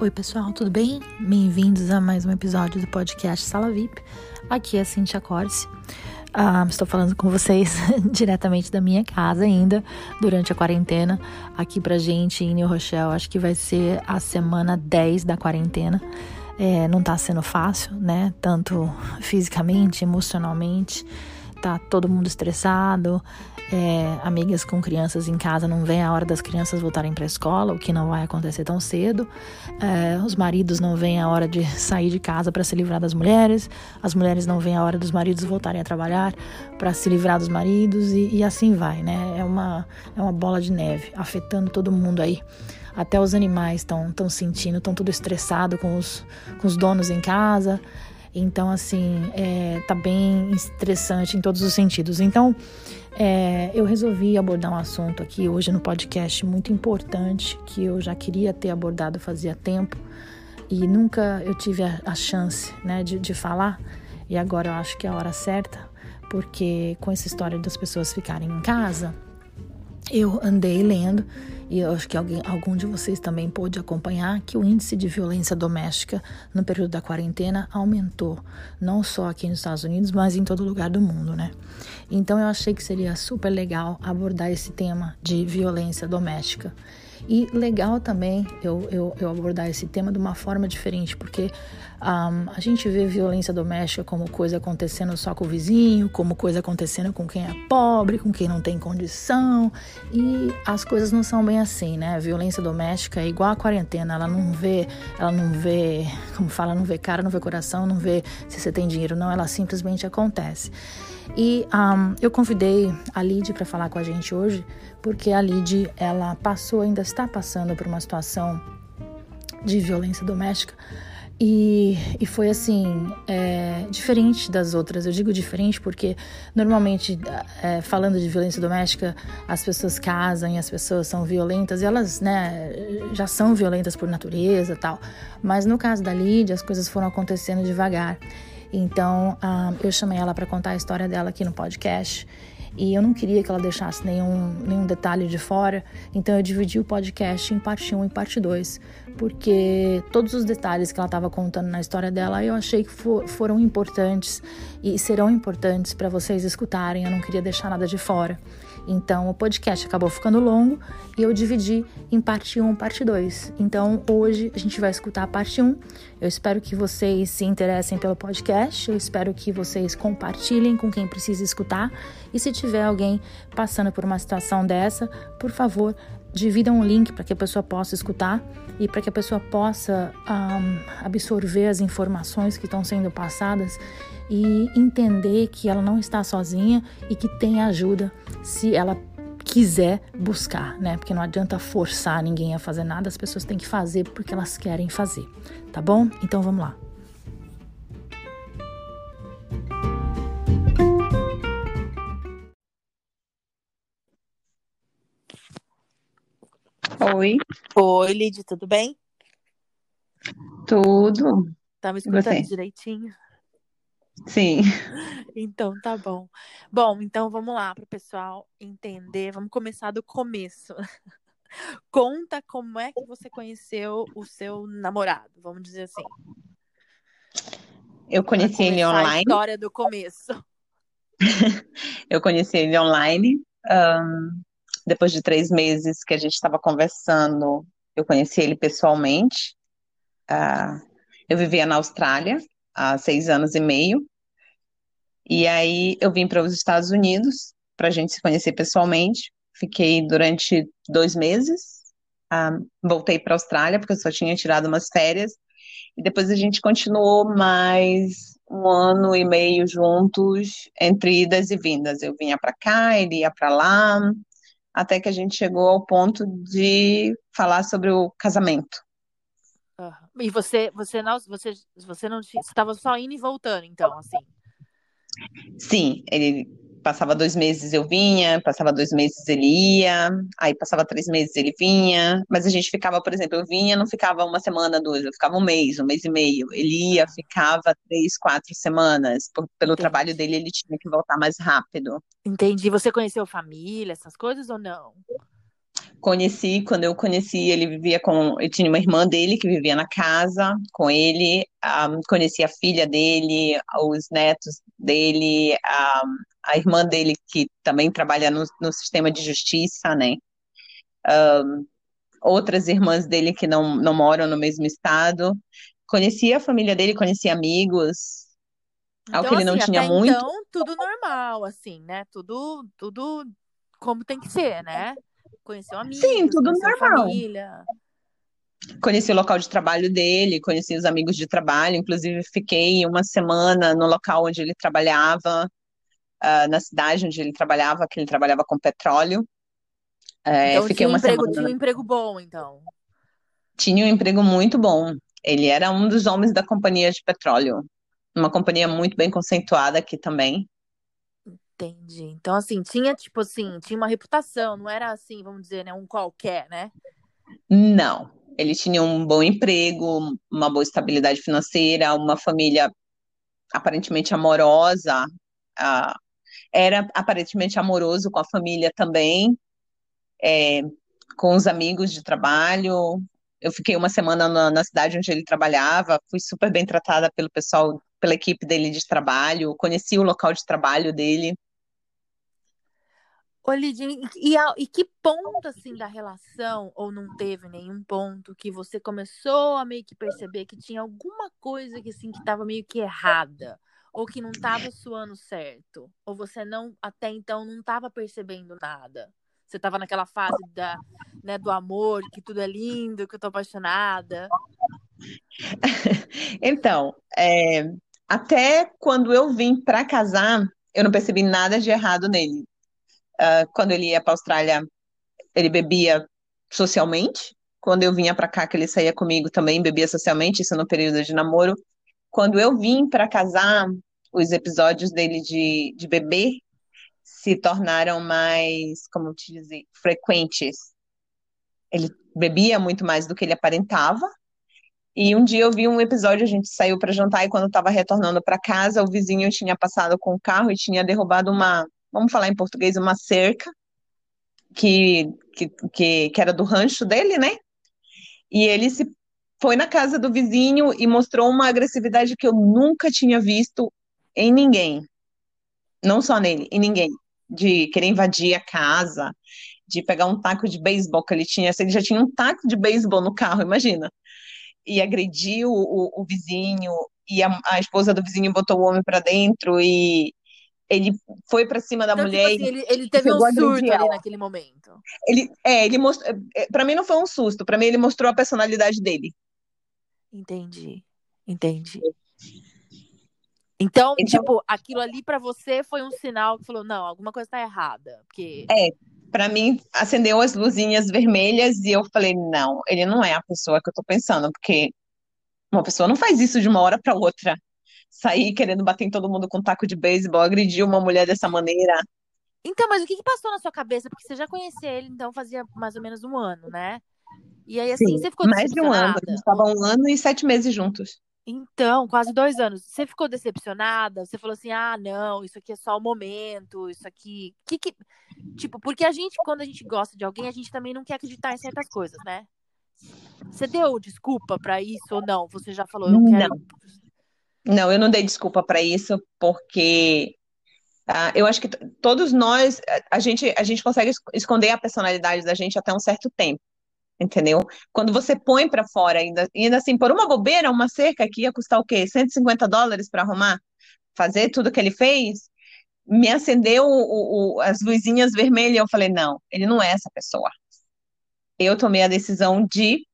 Oi, pessoal, tudo bem? Bem-vindos a mais um episódio do podcast Sala VIP. Aqui é a Cintia Corse. Ah, estou falando com vocês diretamente da minha casa ainda, durante a quarentena. Aqui pra gente em New Rochelle, acho que vai ser a semana 10 da quarentena. É, não tá sendo fácil, né? Tanto fisicamente, emocionalmente. Tá todo mundo estressado é, amigas com crianças em casa não vêm a hora das crianças voltarem para a escola, o que não vai acontecer tão cedo. É, os maridos não vêm a hora de sair de casa para se livrar das mulheres, as mulheres não vêm a hora dos maridos voltarem a trabalhar para se livrar dos maridos e, e, assim vai, né? É uma, é uma bola de neve afetando todo mundo aí. Até os animais estão sentindo, estão tudo estressado com os, com os donos em casa. Então, assim, é, tá bem estressante em todos os sentidos. Então, é, eu resolvi abordar um assunto aqui hoje no podcast muito importante que eu já queria ter abordado fazia tempo e nunca eu tive a, a chance né, de, de falar. E agora eu acho que é a hora certa, porque com essa história das pessoas ficarem em casa, eu andei lendo e eu acho que alguém, algum de vocês também pôde acompanhar que o índice de violência doméstica no período da quarentena aumentou, não só aqui nos Estados Unidos, mas em todo lugar do mundo, né? Então eu achei que seria super legal abordar esse tema de violência doméstica. E legal também eu, eu, eu abordar esse tema de uma forma diferente, porque um, a gente vê violência doméstica como coisa acontecendo só com o vizinho, como coisa acontecendo com quem é pobre, com quem não tem condição, e as coisas não são bem assim, né? A violência doméstica é igual a quarentena, ela não vê, ela não vê, como fala, não vê cara, não vê coração, não vê se você tem dinheiro, não, ela simplesmente acontece. E um, eu convidei a Lid para falar com a gente hoje, porque a Lid ela passou, ainda está passando por uma situação de violência doméstica. E, e foi assim, é, diferente das outras. Eu digo diferente porque normalmente, é, falando de violência doméstica, as pessoas casam e as pessoas são violentas e elas né, já são violentas por natureza tal. Mas no caso da Lídia, as coisas foram acontecendo devagar. Então, ah, eu chamei ela para contar a história dela aqui no podcast. E eu não queria que ela deixasse nenhum, nenhum detalhe de fora, então eu dividi o podcast em parte 1 e parte 2, porque todos os detalhes que ela estava contando na história dela eu achei que for, foram importantes e serão importantes para vocês escutarem, eu não queria deixar nada de fora. Então o podcast acabou ficando longo e eu dividi em parte 1 e parte 2. Então hoje a gente vai escutar a parte 1. Eu espero que vocês se interessem pelo podcast, eu espero que vocês compartilhem com quem precisa escutar. E se tiver alguém passando por uma situação dessa, por favor, dividam um link para que a pessoa possa escutar e para que a pessoa possa um, absorver as informações que estão sendo passadas e entender que ela não está sozinha e que tem ajuda se ela quiser buscar, né? Porque não adianta forçar ninguém a fazer nada, as pessoas têm que fazer porque elas querem fazer, tá bom? Então vamos lá. Oi. Oi, Lidy, tudo bem? Tudo. Tá me escutando direitinho? Sim. Então tá bom. Bom, então vamos lá para o pessoal entender. Vamos começar do começo. Conta como é que você conheceu o seu namorado, vamos dizer assim. Eu conheci ele online. A história do começo. Eu conheci ele online. Um, depois de três meses que a gente estava conversando, eu conheci ele pessoalmente. Uh, eu vivia na Austrália há seis anos e meio. E aí eu vim para os Estados Unidos para a gente se conhecer pessoalmente. Fiquei durante dois meses. Um, voltei para a Austrália porque eu só tinha tirado umas férias. E depois a gente continuou mais um ano e meio juntos, entre idas e vindas. Eu vinha para cá, ele ia para lá, até que a gente chegou ao ponto de falar sobre o casamento. Uhum. E você, você não, você, você não estava só indo e voltando, então, assim? Sim, ele passava dois meses eu vinha, passava dois meses ele ia, aí passava três meses ele vinha, mas a gente ficava, por exemplo, eu vinha, não ficava uma semana, duas, eu ficava um mês, um mês e meio. Ele ia, ficava três, quatro semanas. Por, pelo Entendi. trabalho dele, ele tinha que voltar mais rápido. Entendi. Você conheceu família, essas coisas ou não? Conheci, quando eu conheci, ele vivia com. Ele tinha uma irmã dele que vivia na casa com ele. Um, conheci a filha dele, os netos dele, um, a irmã dele, que também trabalha no, no sistema de justiça, né? Um, outras irmãs dele que não, não moram no mesmo estado. Conheci a família dele, conheci amigos. Então, Algo que ele não assim, tinha muito. Então, tudo normal, assim, né? Tudo, tudo como tem que ser, né? Conheceu amigos, Sim, tudo normal. família. Conheci o local de trabalho dele, conheci os amigos de trabalho, inclusive fiquei uma semana no local onde ele trabalhava, uh, na cidade onde ele trabalhava, que ele trabalhava com petróleo. É, então, fiquei tinha, um emprego, semana... tinha um emprego bom, então. Tinha um emprego muito bom. Ele era um dos homens da companhia de petróleo. Uma companhia muito bem conceituada aqui também. Entendi. Então, assim, tinha, tipo assim, tinha uma reputação, não era assim, vamos dizer, né, um qualquer, né? Não. Ele tinha um bom emprego, uma boa estabilidade financeira, uma família aparentemente amorosa. Era aparentemente amoroso com a família também, é, com os amigos de trabalho. Eu fiquei uma semana na, na cidade onde ele trabalhava, fui super bem tratada pelo pessoal, pela equipe dele de trabalho, conheci o local de trabalho dele. Ô, e, e que ponto, assim, da relação, ou não teve nenhum ponto, que você começou a meio que perceber que tinha alguma coisa que, assim, que estava meio que errada, ou que não estava suando certo, ou você não, até então, não estava percebendo nada? Você estava naquela fase da, né, do amor, que tudo é lindo, que eu tô apaixonada? Então, é, até quando eu vim para casar, eu não percebi nada de errado nele. Uh, quando ele ia para Austrália, ele bebia socialmente. Quando eu vinha para cá, que ele saía comigo também, bebia socialmente, isso no período de namoro. Quando eu vim para casar, os episódios dele de, de beber se tornaram mais, como te dizer, frequentes. Ele bebia muito mais do que ele aparentava. E um dia eu vi um episódio, a gente saiu para jantar e quando estava retornando para casa, o vizinho tinha passado com o carro e tinha derrubado uma vamos falar em português, uma cerca que, que, que, que era do rancho dele, né? E ele se foi na casa do vizinho e mostrou uma agressividade que eu nunca tinha visto em ninguém. Não só nele, em ninguém. De querer invadir a casa, de pegar um taco de beisebol que ele tinha. Ele já tinha um taco de beisebol no carro, imagina. E agrediu o, o vizinho, e a, a, esposa do vizinho botou o homem para dentro e, ele foi para cima da então, mulher. Tipo assim, ele, ele teve um surto ali naquele momento. Ele, é, ele mostrou. É, é, para mim não foi um susto, para mim ele mostrou a personalidade dele. Entendi, entendi. Então, então tipo, aquilo ali para você foi um sinal que falou, não, alguma coisa tá errada, porque É, para mim acendeu as luzinhas vermelhas e eu falei, não, ele não é a pessoa que eu tô pensando, porque uma pessoa não faz isso de uma hora para outra sair querendo bater em todo mundo com um taco de beisebol, agredir uma mulher dessa maneira. Então, mas o que, que passou na sua cabeça? Porque você já conhecia ele, então fazia mais ou menos um ano, né? E aí, assim, Sim, você ficou mais de um ano. A gente estava um ano e sete meses juntos. Então, quase dois anos. Você ficou decepcionada? Você falou assim: ah, não, isso aqui é só o momento, isso aqui. Que que... Tipo, porque a gente, quando a gente gosta de alguém, a gente também não quer acreditar em certas coisas, né? Você deu desculpa para isso ou não? Você já falou, eu quero. Não. Não, eu não dei desculpa para isso, porque uh, eu acho que todos nós, a gente, a gente consegue esconder a personalidade da gente até um certo tempo, entendeu? Quando você põe para fora, ainda, ainda assim, por uma bobeira, uma cerca que ia custar o quê? 150 dólares para arrumar? Fazer tudo que ele fez? Me acendeu o, o, as luzinhas vermelhas e eu falei, não, ele não é essa pessoa. Eu tomei a decisão de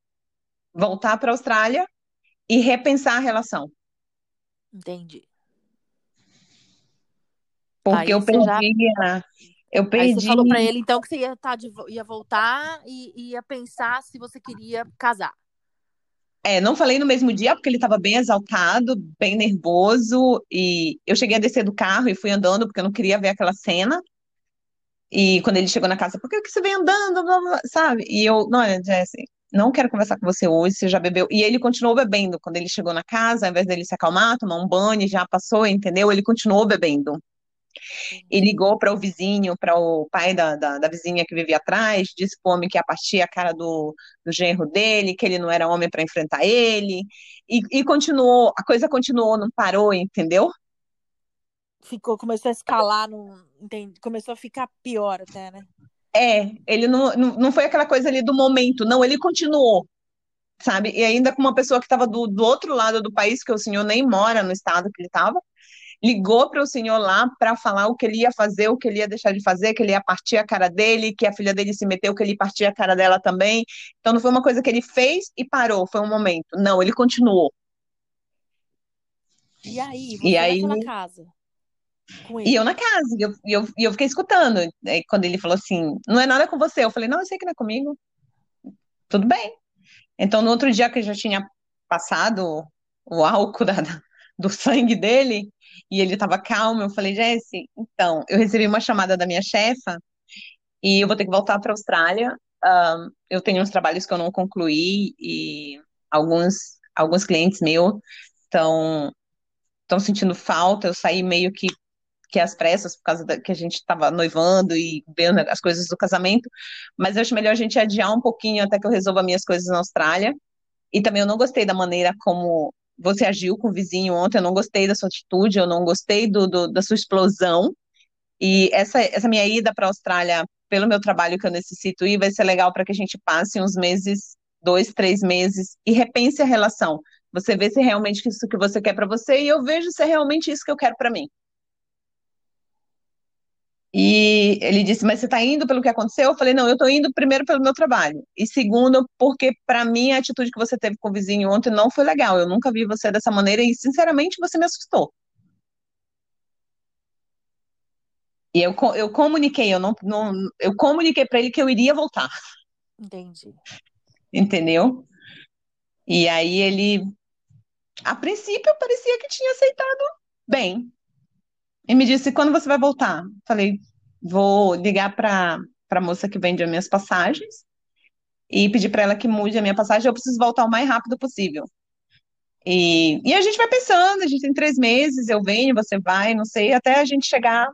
voltar para a Austrália e repensar a relação Entendi. Porque Aí eu perdi, já... eu perdi. Aí você falou para ele então que você ia, tá de, ia voltar e ia pensar se você queria casar. É, não falei no mesmo dia porque ele estava bem exaltado, bem nervoso e eu cheguei a descer do carro e fui andando porque eu não queria ver aquela cena. E quando ele chegou na casa, por que você vem andando, sabe? E eu, não, Jesse, não quero conversar com você hoje, você já bebeu. E ele continuou bebendo. Quando ele chegou na casa, ao invés dele se acalmar, tomar um banho, já passou, entendeu? Ele continuou bebendo. E ligou para o vizinho, para o pai da, da, da, vizinha que vivia atrás, disse para o homem que ia partir a cara do, do genro dele, que ele não era homem para enfrentar ele. E, e continuou, a coisa continuou, não parou, entendeu? Ficou, começou a escalar, não, começou a ficar pior até, né? É, ele não, não, não foi aquela coisa ali do momento, não, ele continuou, sabe? E ainda com uma pessoa que estava do, do outro lado do país, que o senhor nem mora no estado que ele estava, ligou para o senhor lá para falar o que ele ia fazer, o que ele ia deixar de fazer, que ele ia partir a cara dele, que a filha dele se meteu, que ele ia partir a cara dela também. Então não foi uma coisa que ele fez e parou, foi um momento. Não, ele continuou. E aí, você e aí... naquela casa? E eu na casa, e eu, e eu, e eu fiquei escutando. Aí, quando ele falou assim: não é nada com você. Eu falei: não, eu sei que não é comigo. Tudo bem. Então, no outro dia que eu já tinha passado o álcool da, do sangue dele, e ele estava calmo, eu falei: Jesse, então, eu recebi uma chamada da minha chefa e eu vou ter que voltar para a Austrália. Um, eu tenho uns trabalhos que eu não concluí e alguns, alguns clientes meus estão estão sentindo falta. Eu saí meio que que as pressas, por causa da, que a gente estava noivando e vendo as coisas do casamento, mas eu acho melhor a gente adiar um pouquinho até que eu resolva minhas coisas na Austrália. E também eu não gostei da maneira como você agiu com o vizinho ontem, eu não gostei da sua atitude, eu não gostei do, do da sua explosão. E essa, essa minha ida para a Austrália, pelo meu trabalho que eu necessito ir, vai ser legal para que a gente passe uns meses, dois, três meses, e repense a relação. Você vê se é realmente isso que você quer para você, e eu vejo se é realmente isso que eu quero para mim. E ele disse: Mas você está indo pelo que aconteceu? Eu falei: Não, eu estou indo primeiro pelo meu trabalho. E segundo, porque para mim a atitude que você teve com o vizinho ontem não foi legal. Eu nunca vi você dessa maneira e, sinceramente, você me assustou. E eu, eu comuniquei, eu não, não eu comuniquei para ele que eu iria voltar. Entendi. Entendeu? E aí ele, a princípio, parecia que tinha aceitado bem. E me disse, quando você vai voltar? Falei, vou ligar para a moça que vende as minhas passagens e pedir para ela que mude a minha passagem. Eu preciso voltar o mais rápido possível. E, e a gente vai pensando, a gente tem três meses, eu venho, você vai, não sei, até a gente chegar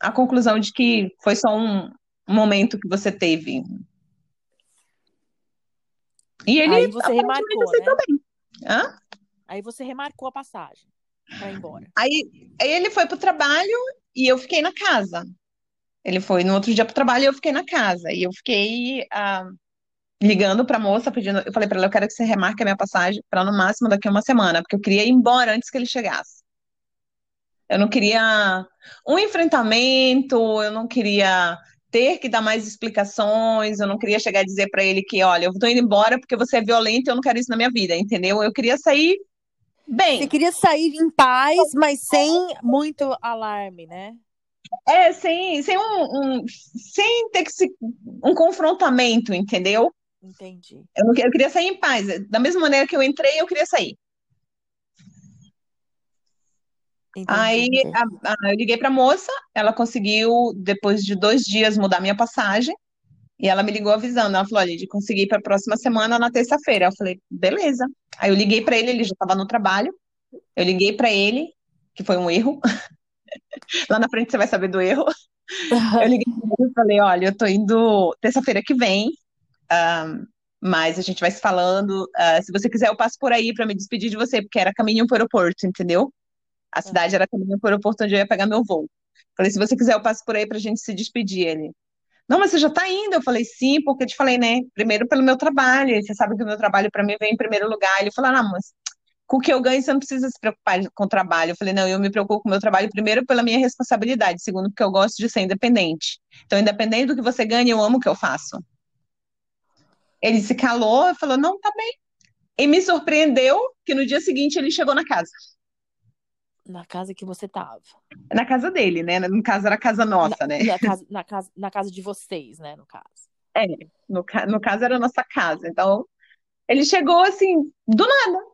à conclusão de que foi só um, momento que você teve. E ele Aí você remarcou, né? Aí você remarcou a passagem ir embora. Aí, aí ele foi pro trabalho e eu fiquei na casa. Ele foi no outro dia pro trabalho e eu fiquei na casa. E eu fiquei ah, ligando pra moça, pedindo. Eu falei pra ela: eu quero que você remarque a minha passagem para no máximo daqui a uma semana, porque eu queria ir embora antes que ele chegasse. Eu não queria um enfrentamento, eu não queria ter que dar mais explicações, eu não queria chegar a dizer para ele que, olha, eu tô indo embora porque você é violento e eu não quero isso na minha vida, entendeu? Eu queria sair Bem. Você queria sair em paz, mas sem muito alarme, né? É, sem, sem um, um sem ter que se, um confrontamento, entendeu? Entendi. Eu, eu queria sair em paz. Da mesma maneira que eu entrei, eu queria sair. Entendi, Aí entendi. A, a, eu liguei para a moça, ela conseguiu, depois de dois dias, mudar minha passagem. E ela me ligou avisando. Ela falou: olha, de conseguir para a próxima semana na terça-feira. Eu falei: beleza. Aí eu liguei para ele, ele já estava no trabalho. Eu liguei para ele, que foi um erro. Lá na frente você vai saber do erro. Eu liguei para ele e falei: olha, eu tô indo terça-feira que vem. Um, mas a gente vai se falando. Uh, se você quiser, eu passo por aí para me despedir de você, porque era caminho para o aeroporto, entendeu? A cidade era caminho para o aeroporto onde eu ia pegar meu voo. Falei, se você quiser, eu passo por aí para a gente se despedir. Ele, não, mas você já está indo. Eu falei, sim, porque eu te falei, né? Primeiro pelo meu trabalho. Você sabe que o meu trabalho para mim vem em primeiro lugar. Ele falou, não, mas com o que eu ganho você não precisa se preocupar com o trabalho. Eu falei, não, eu me preocupo com o meu trabalho primeiro pela minha responsabilidade, segundo porque eu gosto de ser independente. Então, independente do que você ganha, eu amo o que eu faço. Ele se calou e falou, não, tá bem. E me surpreendeu que no dia seguinte ele chegou na casa. Na casa que você tava. Na casa dele, né? No caso, era a casa nossa, na, né? Na casa, na, casa, na casa de vocês, né? No caso. É, no, no caso era a nossa casa. Então, ele chegou assim, do nada.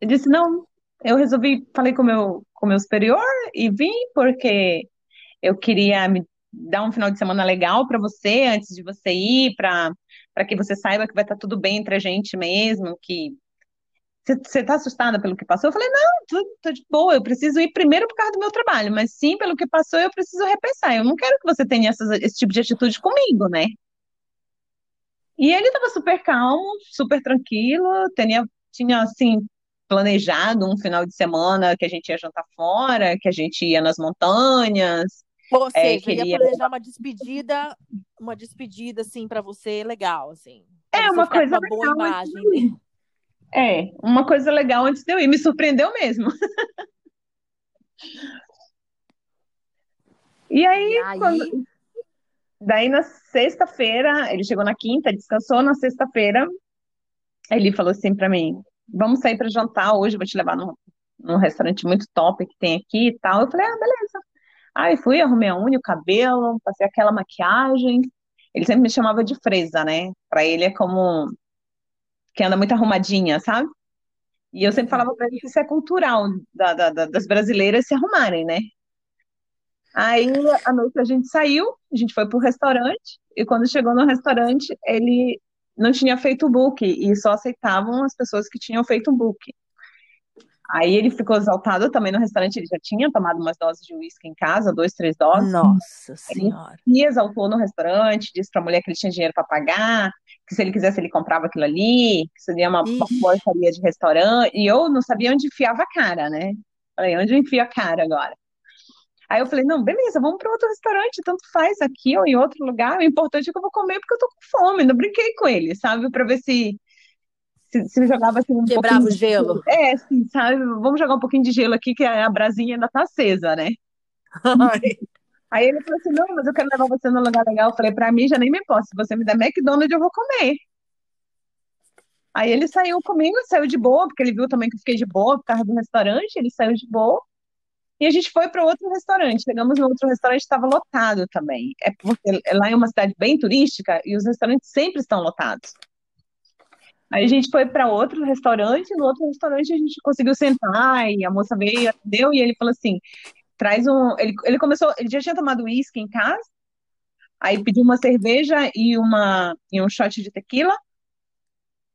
Ele disse: Não, eu resolvi, falei com meu, com o meu superior e vim porque eu queria me dar um final de semana legal para você antes de você ir, para que você saiba que vai estar tudo bem entre a gente mesmo, que você tá assustada pelo que passou? Eu falei, não, tô, tô de boa, eu preciso ir primeiro por causa do meu trabalho, mas sim, pelo que passou, eu preciso repensar. Eu não quero que você tenha essas, esse tipo de atitude comigo, né? E ele estava super calmo, super tranquilo, tinha, tinha assim, planejado um final de semana que a gente ia jantar fora, que a gente ia nas montanhas. Ou é, seja, queria... ia planejar uma despedida, uma despedida assim para você legal, assim. É uma coisa uma boa imagem. Né? É, uma coisa legal antes de eu ir, me surpreendeu mesmo. e aí, e aí... Quando... daí na sexta-feira, ele chegou na quinta, descansou na sexta-feira, ele falou assim para mim: vamos sair para jantar hoje, vou te levar num, num restaurante muito top que tem aqui e tal. Eu falei, ah, beleza. Aí fui, arrumei a unha, o cabelo, passei aquela maquiagem. Ele sempre me chamava de fresa, né? Pra ele é como que anda muito arrumadinha, sabe? E eu sempre falava pra ele que isso é cultural da, da, das brasileiras se arrumarem, né? Aí, à noite a gente saiu, a gente foi pro restaurante, e quando chegou no restaurante, ele não tinha feito o book e só aceitavam as pessoas que tinham feito um book. Aí ele ficou exaltado também no restaurante, ele já tinha tomado umas doses de uísque em casa, dois, três doses. Nossa Senhora. Ele exaltou no restaurante, disse para a mulher que ele tinha dinheiro para pagar, que se ele quisesse ele comprava aquilo ali, que seria uma, uma porcaria de restaurante. E eu não sabia onde enfiava a cara, né? Falei, onde eu enfio a cara agora? Aí eu falei, não, beleza, vamos para outro restaurante, tanto faz aqui ou em outro lugar. O importante é que eu vou comer porque eu tô com fome. Não brinquei com ele, sabe? Para ver se, se, se jogava assim um Quebrava o gelo. De... É, sim, sabe? Vamos jogar um pouquinho de gelo aqui, que a brasinha ainda tá acesa, né? Aí ele falou assim: não, mas eu quero levar você num lugar legal. Eu falei, pra mim já nem me importa. Se você me der McDonald's, eu vou comer. Aí ele saiu comigo, saiu de boa, porque ele viu também que eu fiquei de boa por causa do restaurante, ele saiu de boa. E a gente foi para outro restaurante. Chegamos no outro restaurante, estava lotado também. É porque lá é uma cidade bem turística e os restaurantes sempre estão lotados. Aí a gente foi para outro restaurante, no outro restaurante a gente conseguiu sentar e a moça veio, atendeu e ele falou assim: traz um. Ele, ele começou, ele já tinha tomado uísque em casa, aí pediu uma cerveja e, uma, e um shot de tequila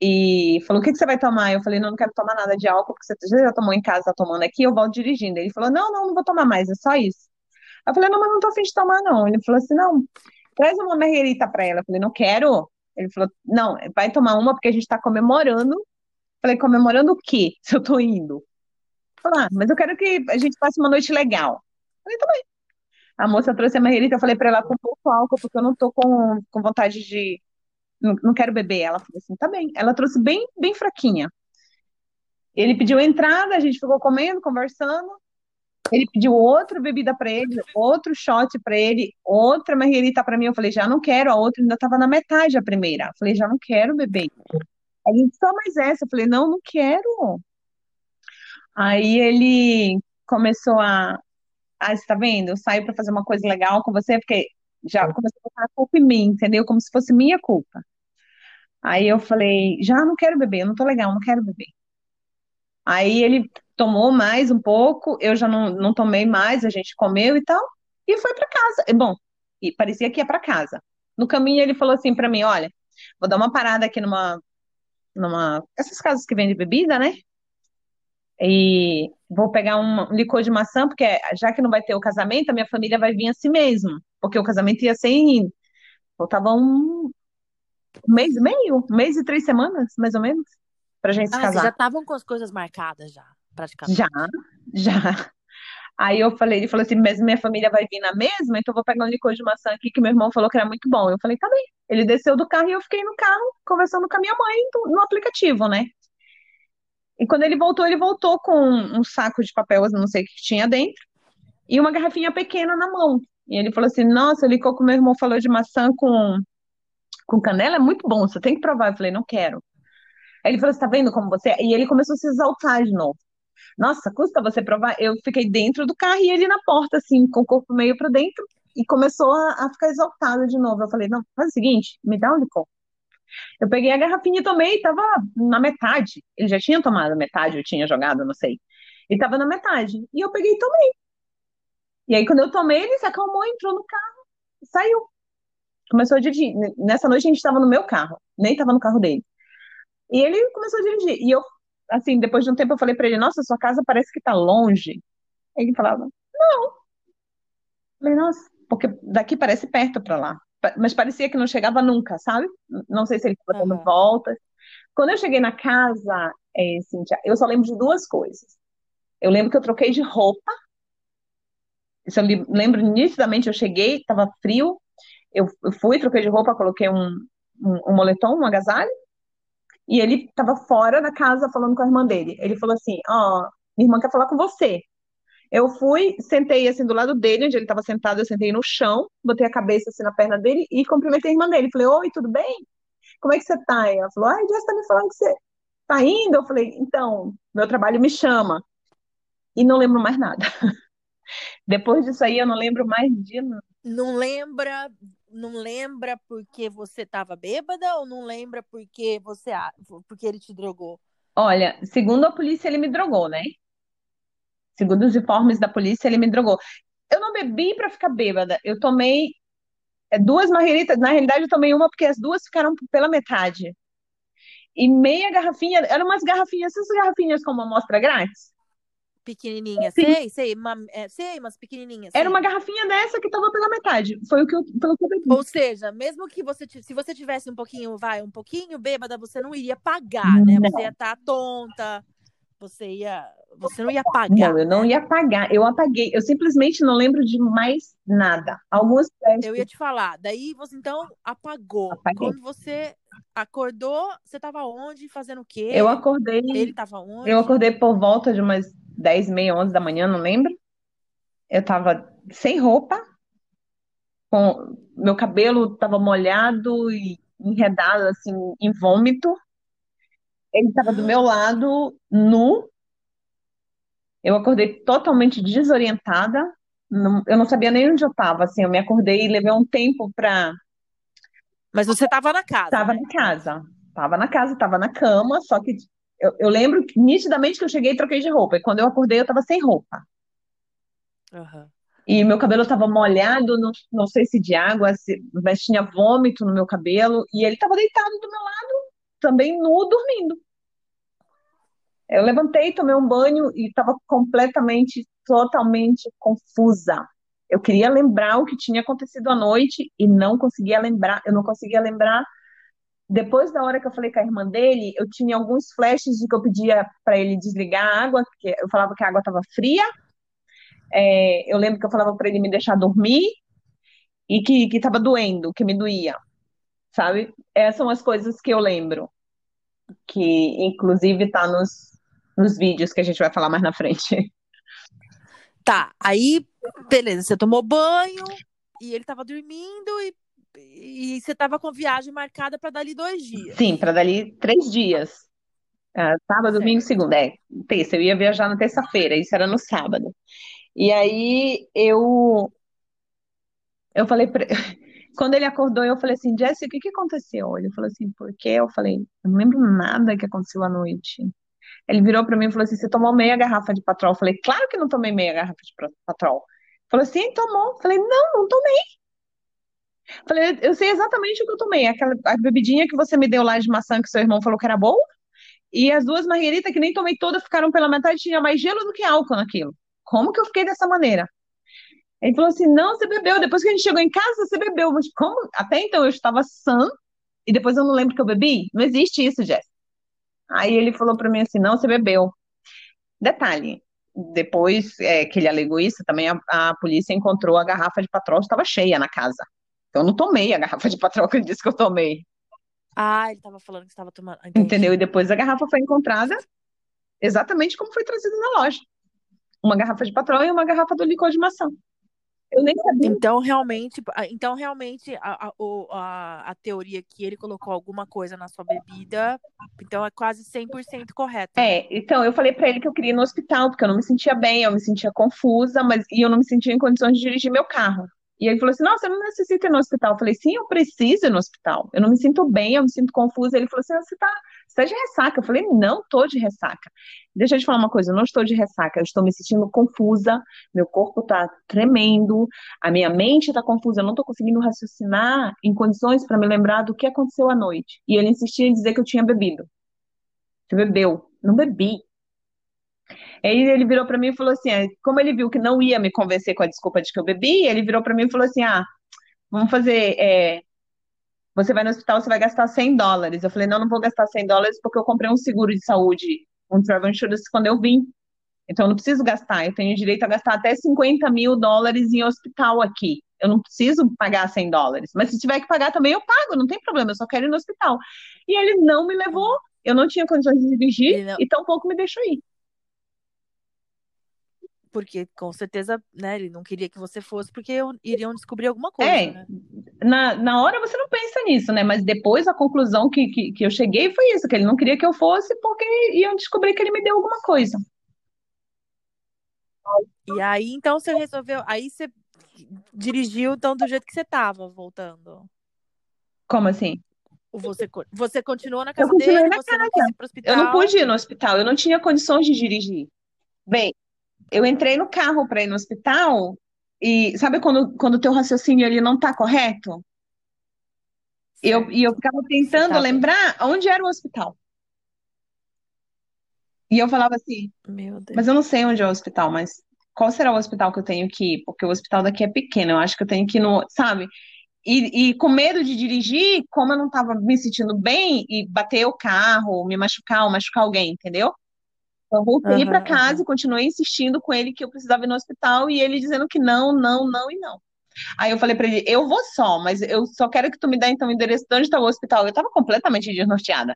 e falou: O que, que você vai tomar? Eu falei: Não, não quero tomar nada de álcool, porque você já tomou em casa, tá tomando aqui, eu volto dirigindo. Ele falou: Não, não, não vou tomar mais, é só isso. Eu falei: Não, mas não tô afim de tomar, não. Ele falou assim: Não, traz uma marguerita pra ela. Eu falei: Não quero. Ele falou: Não, vai tomar uma porque a gente tá comemorando. Falei: Comemorando o quê? Se eu tô indo? Falei, ah, mas eu quero que a gente passe uma noite legal. Falei: Tá bem. A moça trouxe a marguerita, eu falei pra ela com pouco álcool, porque eu não tô com, com vontade de não, não quero beber. Ela falou assim, tá bem. Ela trouxe bem, bem fraquinha. Ele pediu entrada, a gente ficou comendo, conversando. Ele pediu outra bebida para ele, outro shot para ele, outra margarita para mim. Eu falei, já não quero. A outra ainda estava na metade, a primeira. Eu falei, já não quero beber. Aí ele só mais essa. Eu falei, não, não quero. Aí ele começou a. Ah, você tá vendo? Eu saio para fazer uma coisa legal com você, porque já começou a botar a culpa em mim, entendeu? Como se fosse minha culpa. Aí eu falei, já não quero beber, eu não tô legal, não quero beber. Aí ele tomou mais um pouco, eu já não, não tomei mais, a gente comeu e tal, e foi para casa. Bom, e parecia que ia para casa. No caminho ele falou assim para mim, olha, vou dar uma parada aqui numa numa essas casas que vendem bebida, né? E vou pegar um licor de maçã, porque já que não vai ter o casamento, a minha família vai vir assim mesmo, porque o casamento ia ser em faltava um, um mês e meio, um mês e três semanas, mais ou menos, pra gente se Ah, casar. já estavam com as coisas marcadas já, praticamente. Já, já. Aí eu falei, ele falou assim, mas minha família vai vir na mesma, então eu vou pegar um licor de maçã aqui que meu irmão falou que era muito bom. Eu falei, tá bem. Ele desceu do carro e eu fiquei no carro conversando com a minha mãe no aplicativo, né? E quando ele voltou, ele voltou com um saco de papel, não sei o que tinha dentro, e uma garrafinha pequena na mão. E ele falou assim: Nossa, o licor que meu irmão falou de maçã com com canela é muito bom, você tem que provar. Eu falei, não quero. Aí ele falou, você tá vendo como você é? E ele começou a se exaltar de novo. Nossa, custa você provar? Eu fiquei dentro do carro e ele na porta, assim, com o corpo meio para dentro, e começou a, a, ficar exaltado de novo. Eu falei, não, faz o seguinte, me dá um licor. Eu peguei a garrafinha e tomei, tava na metade. Ele já tinha tomado metade, eu tinha jogado, não sei. E tava na metade. E eu peguei e tomei. E aí, quando eu tomei, ele se acalmou, entrou no carro saiu. Começou a dirigir. Nessa noite a gente estava no meu carro, nem estava no carro dele. E ele começou a dirigir. E eu, assim, depois de um tempo eu falei pra ele, nossa, sua casa parece que tá longe. Ele falava, não. Eu falei, nossa, porque daqui parece perto pra lá. Mas parecia que não chegava nunca, sabe? Não sei se ele estava dando Aham. voltas. Quando eu cheguei na casa, é, Cíntia, eu só lembro de duas coisas. Eu lembro que eu troquei de roupa. Isso eu lembro nitidamente, eu cheguei, estava frio. Eu, eu fui, troquei de roupa, coloquei um, um, um moletom, um agasalho. E ele estava fora da casa falando com a irmã dele. Ele falou assim: Ó, minha irmã quer falar com você. Eu fui, sentei assim do lado dele, onde ele estava sentado, eu sentei no chão, botei a cabeça assim na perna dele e cumprimentei a irmã dele. Falei: Oi, tudo bem? Como é que você tá? Ela falou: Ai, Jess tá me falando que você tá indo. Eu falei: Então, meu trabalho me chama. E não lembro mais nada. Depois disso aí, eu não lembro mais de. Não lembra, não lembra porque você tava bêbada ou não lembra porque você porque ele te drogou? Olha, segundo a polícia, ele me drogou, né? Segundo os informes da polícia, ele me drogou. Eu não bebi pra ficar bêbada. Eu tomei é, duas margaritas. Na realidade, eu tomei uma porque as duas ficaram pela metade. E meia garrafinha, eram umas garrafinhas, essas garrafinhas com uma amostra grátis. Pequenininha, Sim. sei, sei, uma, é, sei, mas pequenininhas. Era sei. uma garrafinha dessa que tava pela metade. Foi o que eu, pelo que eu bebi. Ou seja, mesmo que você, se você tivesse um pouquinho, vai, um pouquinho bêbada, você não iria pagar, né? Não. Você ia estar tonta, você ia, você não ia pagar. Não, eu não né? ia apagar. Eu apaguei. Eu simplesmente não lembro de mais nada. Alguns testes. Eu ia te falar. Daí você então apagou. Apaguei. Quando você acordou, você tava onde, fazendo o quê? Eu acordei. Ele tava onde? Eu acordei por volta de umas 10, meia, 11 da manhã, não lembro. Eu tava sem roupa, com meu cabelo tava molhado e enredado assim em vômito. Ele tava do meu lado, nu. Eu acordei totalmente desorientada. Não- eu não sabia nem onde eu tava, assim. Eu me acordei e levei um tempo pra. Mas você tava na casa. Tava né? na casa. Tava na casa, tava na cama, só que eu, eu lembro nitidamente que eu cheguei e troquei de roupa. E quando eu acordei, eu tava sem roupa. Aham. E meu cabelo estava molhado, não, não sei se de água, se, mas tinha vômito no meu cabelo. E ele estava deitado do meu lado, também nu, dormindo. Eu levantei, tomei um banho e estava completamente, totalmente confusa. Eu queria lembrar o que tinha acontecido à noite e não conseguia lembrar. Eu não conseguia lembrar. Depois da hora que eu falei com a irmã dele, eu tinha alguns flashes de que eu pedia para ele desligar a água, porque eu falava que a água estava fria. É, eu lembro que eu falava para ele me deixar dormir e que, que tava doendo, que me doía, sabe? Essas são as coisas que eu lembro, que inclusive tá nos, nos vídeos que a gente vai falar mais na frente. Tá, aí, beleza, você tomou banho e ele tava dormindo e, e você tava com a viagem marcada pra dali dois dias. Sim, para dali três dias. Ah, sábado, domingo, Certo. segunda. É, terça. Eu ia viajar na terça-feira, isso era no sábado. E aí eu eu falei pra... quando ele acordou, eu falei assim, Jessica, o que que aconteceu? Ele falou assim, por quê? Eu falei, eu não lembro nada que aconteceu à noite. Ele virou pra mim e falou assim, você tomou meia garrafa de Patrol? Eu falei, claro que não tomei meia garrafa de Patrol. Ele falou assim, tomou. Eu falei, não, não tomei. Falei, eu sei exatamente o que eu tomei. Aquela a bebidinha que você me deu lá de maçã que seu irmão falou que era boa. E as duas margueritas, que nem tomei todas, ficaram pela metade, tinha mais gelo do que álcool naquilo. Como que eu fiquei dessa maneira? Ele falou assim: não, você bebeu. Depois que a gente chegou em casa, você bebeu. Mas como? Até então eu estava sã e depois eu não lembro que eu bebi? Não existe isso, Jess. Aí ele falou pra mim assim: não, você bebeu. Detalhe: depois é, que ele alegou isso, também a, a polícia encontrou a garrafa de patrol, estava cheia na casa. Então eu não tomei a garrafa de patrol que ele disse que eu tomei. Ah, ele tava falando que você tava tomando. Entendi. Entendeu? E depois a garrafa foi encontrada exatamente como foi trazida na loja. Uma garrafa de patrol e uma garrafa do licor de maçã. Eu nem sabia. Então, realmente, ah, então, realmente a, a, a, teoria que ele colocou alguma coisa na sua bebida, então é quase 100% correta. É, então eu falei pra ele que eu queria ir no hospital, porque eu não me sentia bem, eu me sentia confusa, mas e eu não me sentia em condições de dirigir meu carro. E ele falou assim: Nossa, eu não necessito ir no hospital. Eu falei: Sim, eu preciso ir no hospital. Eu não me sinto bem, eu me sinto confusa. Ele falou assim: ah, Você tá, você tá de ressaca? Eu falei: Não, tô de ressaca. Deixa eu te falar uma coisa: eu não estou de ressaca, eu estou me sentindo confusa, meu corpo tá tremendo, a minha mente tá confusa, eu não tô conseguindo raciocinar em condições para me lembrar do que aconteceu à noite. E ele insistia em dizer que eu tinha bebido. Você bebeu. Não bebi. Aí ele virou pra mim e falou assim, é, como ele viu que não ia me convencer com a desculpa de que eu bebi, ele virou pra mim e falou assim, ah, vamos fazer, é, você vai no hospital, você vai gastar 100 dólares. Eu falei, não, não vou gastar 100 dólares porque eu comprei um seguro de saúde, um travel insurance quando eu vim. Então eu não preciso gastar, eu tenho direito a gastar até 50 mil dólares em hospital aqui. Eu não preciso pagar 100 dólares. Mas se tiver que pagar também, eu pago, não tem problema, eu só quero ir no hospital. E ele não me levou, eu não tinha condições de dirigir não- e tampouco me deixou ir. Porque com certeza, né, ele não queria que você fosse, porque eu- iriam descobrir alguma coisa, É, né? na, na hora você não pensa nisso, né? Mas depois a conclusão que, que, que eu cheguei foi isso, que ele não queria que eu fosse porque iam descobrir que ele me deu alguma coisa. E aí, então, você resolveu. Aí você dirigiu, então, do jeito que você tava, voltando. Como assim? Você, você continuou na Eu casa continuei dele, na você não casa. quis ir pro Eu não hospital. pude ir no hospital, eu não tinha condições de dirigir. Bem, eu entrei no carro para ir no hospital e sabe quando, quando o teu raciocínio ele não tá correto? Eu, e eu ficava tentando lembrar onde era o hospital. E eu falava assim, Meu Deus. mas eu não sei onde é o hospital, mas qual será o hospital que eu tenho que ir? Porque o hospital daqui é pequeno, eu acho que eu tenho que ir no, sabe? E, e com medo de dirigir, como eu não estava me sentindo bem, e bater o carro, me machucar ou machucar alguém, entendeu? Então, eu voltei para Aham, casa e continuei insistindo com ele que eu precisava ir no hospital e ele dizendo que não, não, não e não. Aí eu falei para ele, eu vou só, mas eu só quero que tu me dê então o endereço de onde está o hospital. Eu estava completamente desnorteada.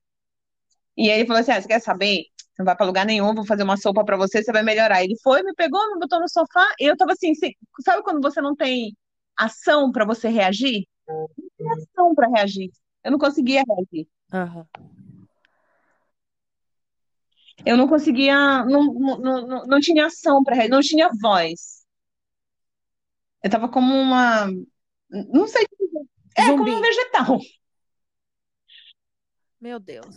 E aí ele falou assim, ah, você quer saber? Você não vai para lugar nenhum, vou fazer uma sopa para você, você vai melhorar. Ele foi, me pegou, me botou no sofá e eu tava assim, sabe quando você não tem ação para você reagir? Não tem ação para reagir. Eu não conseguia reagir. Aham. Eu não conseguia, não, não, não, não tinha ação para não tinha voz. Eu tava como uma, não sei, é como um Zumbi. vegetal. Meu Deus.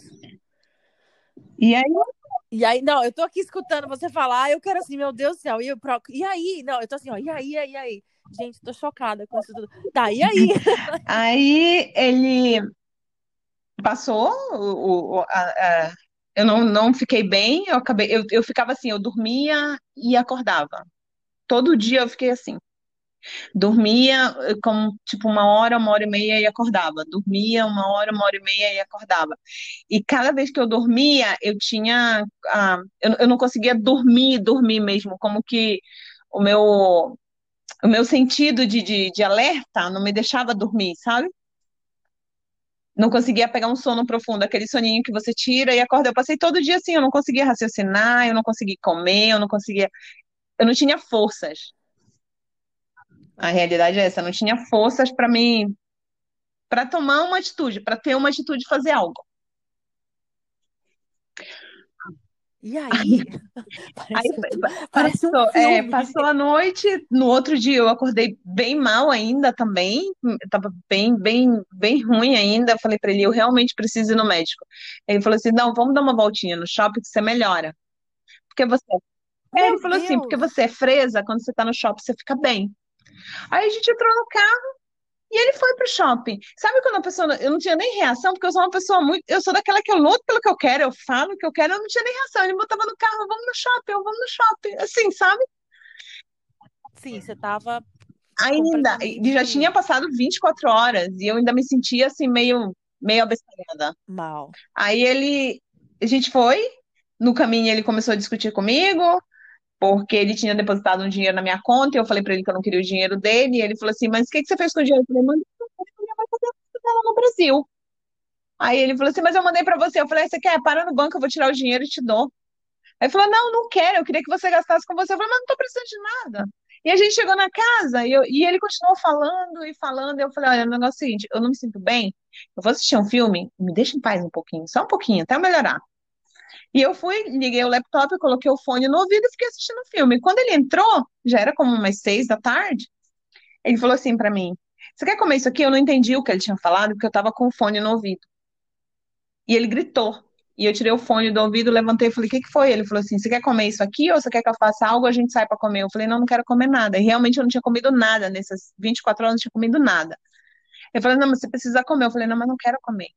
E aí, E aí, não, eu tô aqui escutando você falar, eu quero assim, meu Deus do céu, e, eu, pro- e aí? Não, eu tô assim, ó, e aí, e aí, e aí? Gente, tô chocada com isso tudo. Tá, e aí? aí ele passou, o, o- a- a- eu não, não fiquei bem, eu acabei, eu, eu ficava assim, eu dormia e acordava. Todo dia eu fiquei assim. Dormia eh, como tipo uma hora, uma hora e meia e acordava. Dormia uma hora, uma hora e meia e acordava. E cada vez que eu dormia, eu tinha, ah, eu, eu não conseguia dormir, dormir mesmo, como que o meu, o meu sentido de, de, de alerta não me deixava dormir, sabe? Não conseguia pegar um sono profundo, aquele soninho que você tira e acorda. Eu passei todo dia assim, eu não conseguia raciocinar, eu não conseguia comer, eu não conseguia, eu não tinha forças. A realidade é essa, eu não tinha forças para mim, para tomar uma atitude, para ter uma atitude de fazer algo. E aí? Aí Parece, parece um passou, é, filme. passou a noite, no outro dia eu acordei bem mal ainda também, eu tava bem, bem, bem ruim ainda. Eu falei para ele, eu realmente preciso ir no médico. Ele falou assim, não, vamos dar uma voltinha no shopping que você melhora. Porque você, é, ele Meu falou assim, porque Deus. você é fresa, quando você tá no shopping você fica bem. Aí a gente entrou no carro e ele foi pro shopping. Sabe quando a pessoa, eu não tinha nem reação, porque eu sou uma pessoa muito, eu sou daquela que eu luto pelo que eu quero, eu falo o que eu quero, eu não tinha nem reação. Ele botava no carro, vamos no shopping, eu vamos no shopping, assim, sabe? Sim, você tava Ainda, já tinha completamente passado 24 horas e eu ainda me sentia assim meio, meio abestalhada. mal. Aí ele, a gente foi, no caminho ele começou a discutir comigo, porque ele tinha depositado um dinheiro na minha conta, e eu falei pra ele que eu não queria o dinheiro dele, e ele falou assim, mas o que que você fez com o dinheiro? Eu falei, pra minha mãe fazer a dela no Brasil. Aí ele falou assim, mas eu mandei pra você. Eu falei, você quer? Para no banco, eu vou tirar o dinheiro e te dou. Aí ele falou, não, não quero, eu queria que você gastasse com você. Eu falei, mas não tô precisando de nada. E a gente chegou na casa e, eu- e ele continuou falando e falando. E eu falei, olha, o negócio é o seguinte, eu não me sinto bem, eu vou assistir um filme, me deixa em paz um pouquinho, só um pouquinho, até melhorar. E eu fui, liguei o laptop, coloquei o fone no ouvido e fiquei assistindo o filme. Quando ele entrou, já era como umas seis da tarde, ele falou assim pra mim, você quer comer isso aqui? Eu não entendi o que ele tinha falado, porque eu tava com o fone no ouvido. E ele gritou. E eu tirei o fone do ouvido, levantei e falei: O que que foi? Ele falou assim: Você quer comer isso aqui ou você quer que eu faça algo? A gente sai para comer. Eu falei: Não, não quero comer nada. E realmente eu não tinha comido nada nessas 24 horas, eu não tinha comido nada. Ele falou: Não, mas você precisa comer. Eu falei: Não, mas não quero comer.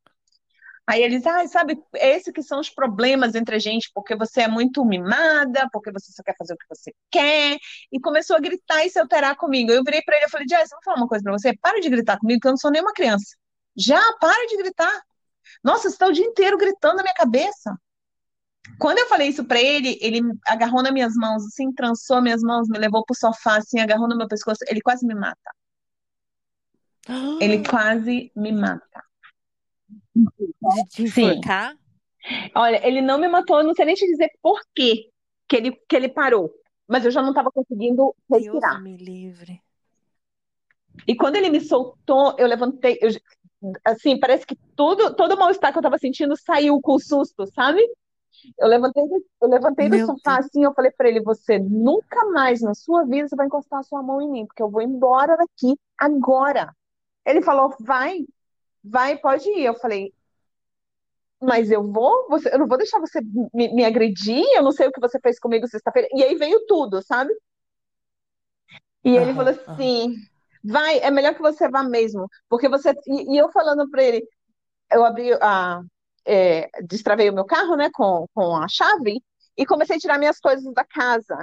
Aí eles, ah, sabe, esses que são os problemas entre a gente, porque você é muito mimada, porque você só quer fazer o que você quer, e começou a gritar e se alterar comigo. Eu virei para ele e falei, Jess, vou falar uma coisa para você, para de gritar comigo, que eu não sou nenhuma criança. Já, para de gritar. Nossa, você está o dia inteiro gritando na minha cabeça. Quando eu falei isso para ele, ele agarrou nas minhas mãos, assim, trançou minhas mãos, me levou pro sofá, assim, agarrou no meu pescoço, ele quase me mata. Ele quase me mata. De te Sim. enforcar? Olha, ele não me matou, eu não sei nem te dizer por quê que ele, que ele parou. Mas eu já não estava conseguindo Deus respirar. me livre. E quando ele me soltou, eu levantei, eu- assim, parece que tudo, todo o mal-estar que eu estava sentindo saiu com o susto, sabe? Eu levantei, do- eu levantei do sofá Deus. assim, eu falei para ele, você nunca mais na sua vida você vai encostar a sua mão em mim, porque eu vou embora daqui agora. Ele falou, vai, vai, pode ir. Eu falei, mas eu vou, você, eu não vou deixar você me, me agredir, eu não sei o que você fez comigo sexta-feira. E aí veio tudo, sabe? E ele Aham, falou assim, vai, é melhor que você vá mesmo, porque você e, e eu falando para ele, eu abri a é, destravei o meu carro, né, com, com a chave e comecei a tirar minhas coisas da casa.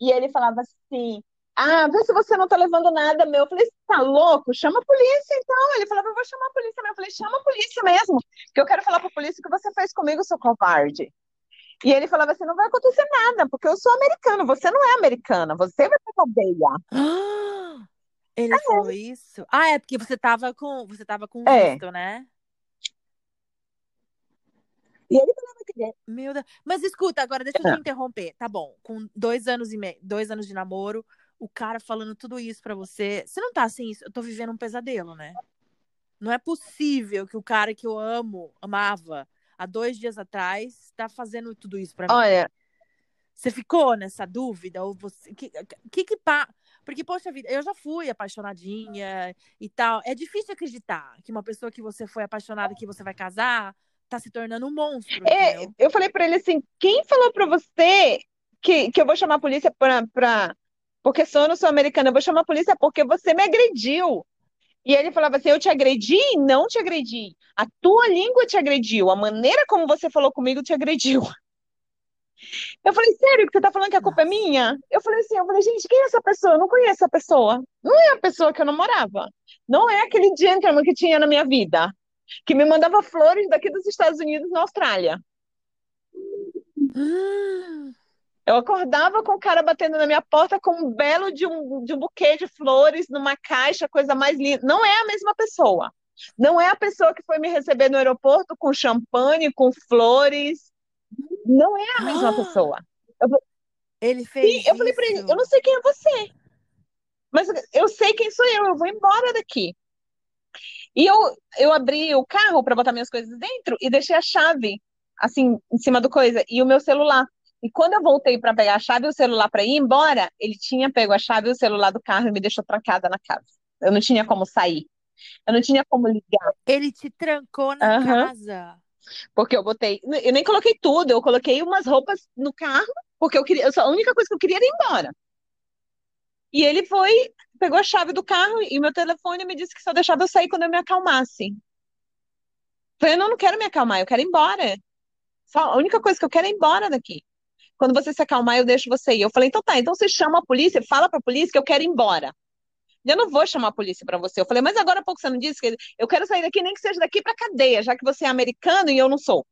E ele falava assim, ah, vê se você não tá levando nada meu. Eu falei, você tá louco? Chama a polícia então. Ele falava, eu vou chamar a polícia mesmo. Eu falei, chama a polícia mesmo, que eu quero falar pra polícia o que você fez comigo, seu covarde. E ele falava assim, não vai acontecer nada, porque eu sou americano, você não é americana, você vai pra cadeia. Ah, Ele falou isso? Ah, é porque você tava com, você tava com É. visto, né? E ele falava que Meu Deus. Mas escuta, agora deixa eu É. te interromper. Tá bom, com dois anos e meio, dois anos de namoro, o cara falando tudo isso pra você. Você não tá assim, eu tô vivendo um pesadelo, né? Não é possível que o cara que eu amo, amava, há dois dias atrás, tá fazendo tudo isso pra mim. olha, Você ficou nessa dúvida? Ou você. Que que, que pá? Porque, poxa vida, eu já fui apaixonadinha e tal. É difícil acreditar que uma pessoa que você foi apaixonada, que você vai casar, tá se tornando um monstro, É, eu falei pra ele assim, quem falou pra você que, que eu vou chamar a polícia pra, pra... Porque sou, eu não sou americana, eu vou chamar a polícia porque você me agrediu. E ele falava assim, eu te agredi? Não te agredi. A tua língua te agrediu, a maneira como você falou comigo te agrediu. Eu falei, sério que você tá falando que a culpa é Nossa. minha? Eu falei assim, eu falei, gente, quem é essa pessoa? Eu não conheço essa pessoa. Não é a pessoa que eu namorava. Não é aquele gentleman que tinha na minha vida, que me mandava flores daqui dos Estados Unidos na Austrália. Hum, Eu acordava com o cara batendo na minha porta com um belo de um, de um buquê de flores numa caixa, coisa mais linda. Não é a mesma pessoa. Não é a pessoa que foi me receber no aeroporto com champanhe, com flores. Não é a mesma Ah! pessoa. ele fez E eu falei pra ele, eu não sei quem é você, mas eu sei quem sou eu, eu vou embora daqui. E eu, eu abri o carro para botar minhas coisas dentro e deixei a chave, assim, em cima do coisa, e o meu celular. E quando eu voltei para pegar a chave e o celular para ir embora, ele tinha pego a chave e o celular do carro e me deixou trancada na casa. Eu não tinha como sair. Eu não tinha como ligar, Ele te trancou na Aham. casa. porque eu botei, eu nem coloquei tudo, eu coloquei umas roupas no carro, porque eu queria, eu só- a única coisa que eu queria era ir embora. E ele foi, pegou a chave do carro e meu telefone me disse que só deixava eu sair quando eu me acalmasse. Falei, não, não quero me acalmar, eu quero ir embora. Só, a única coisa que eu quero é ir embora daqui. Quando você se acalmar, eu deixo você ir. Eu falei, então tá, então você chama a polícia, fala pra polícia que eu quero ir embora. Eu não vou chamar a polícia pra você. Eu falei, mas agora há pouco você não disse que eu quero sair daqui, nem que seja daqui pra cadeia, já que você é americano e eu não sou.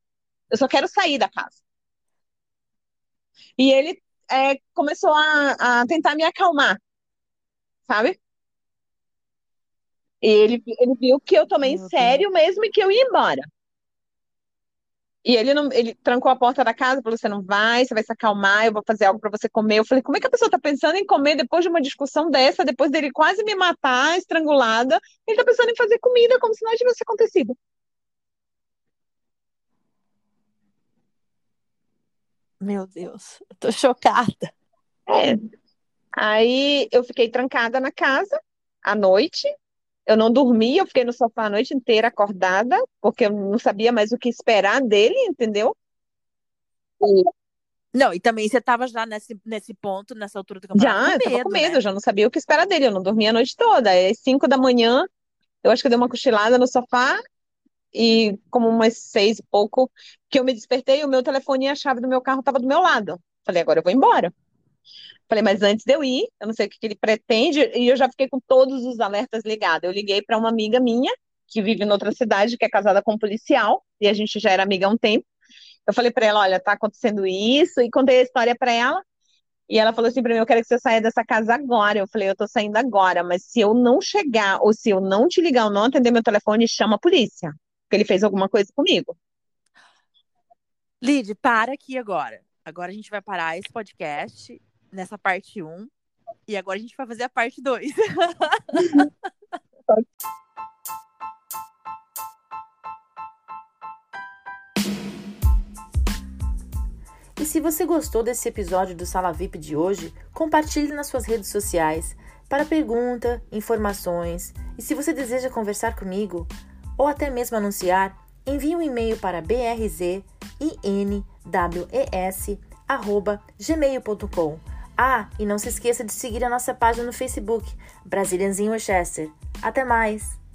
Eu só quero sair da casa. E ele é, começou a, a tentar me acalmar, sabe? E ele, ele viu que eu tomei sério mesmo e que eu ia embora. E ele não, ele trancou a porta da casa, falou: você não vai, você vai se acalmar, eu vou fazer algo pra você comer. Eu falei: como é que a pessoa tá pensando em comer depois de uma discussão dessa, depois dele quase me matar, estrangulada? Ele tá pensando em fazer comida como se nada tivesse acontecido. Meu Deus, eu tô chocada. É. Aí eu fiquei trancada na casa à noite. Eu não dormi, eu fiquei no sofá a noite inteira acordada, porque eu não sabia mais o que esperar dele, entendeu? E Não, e também você tava já nesse, nesse ponto, nessa altura do campeonato, já, eu tava com medo, medo, né? eu já não sabia o que esperar dele, eu não dormia a noite toda. Às cinco da manhã, eu acho que eu dei uma cochilada no sofá e como umas seis e pouco, que eu me despertei, o meu telefone e a chave do meu carro estava do meu lado. Falei, agora eu vou embora. Falei, mas antes de eu ir, eu não sei o que, que ele pretende, e eu já fiquei com todos os alertas ligados. Eu liguei para uma amiga minha, que vive em outra cidade, que é casada com um policial, e a gente já era amiga há um tempo. Eu falei para ela, olha, tá acontecendo isso, e contei a história para ela. E ela falou assim para mim: Eu quero que você saia dessa casa agora. Eu falei: Eu tô saindo agora, mas se eu não chegar, ou se eu não te ligar ou não atender meu telefone, chama a polícia. Porque ele fez alguma coisa comigo. Lid, para aqui agora. Agora a gente vai parar esse podcast nessa parte 1. E agora a gente vai fazer a parte 2. E se você gostou desse episódio do Sala VIP de hoje, compartilhe nas suas redes sociais para pergunta, informações e se você deseja conversar comigo ou até mesmo anunciar, envie um e-mail para brzinwes@gmail.com. Ah, e não se esqueça de seguir a nossa página no Facebook, Brazilians in Westchester. Até mais!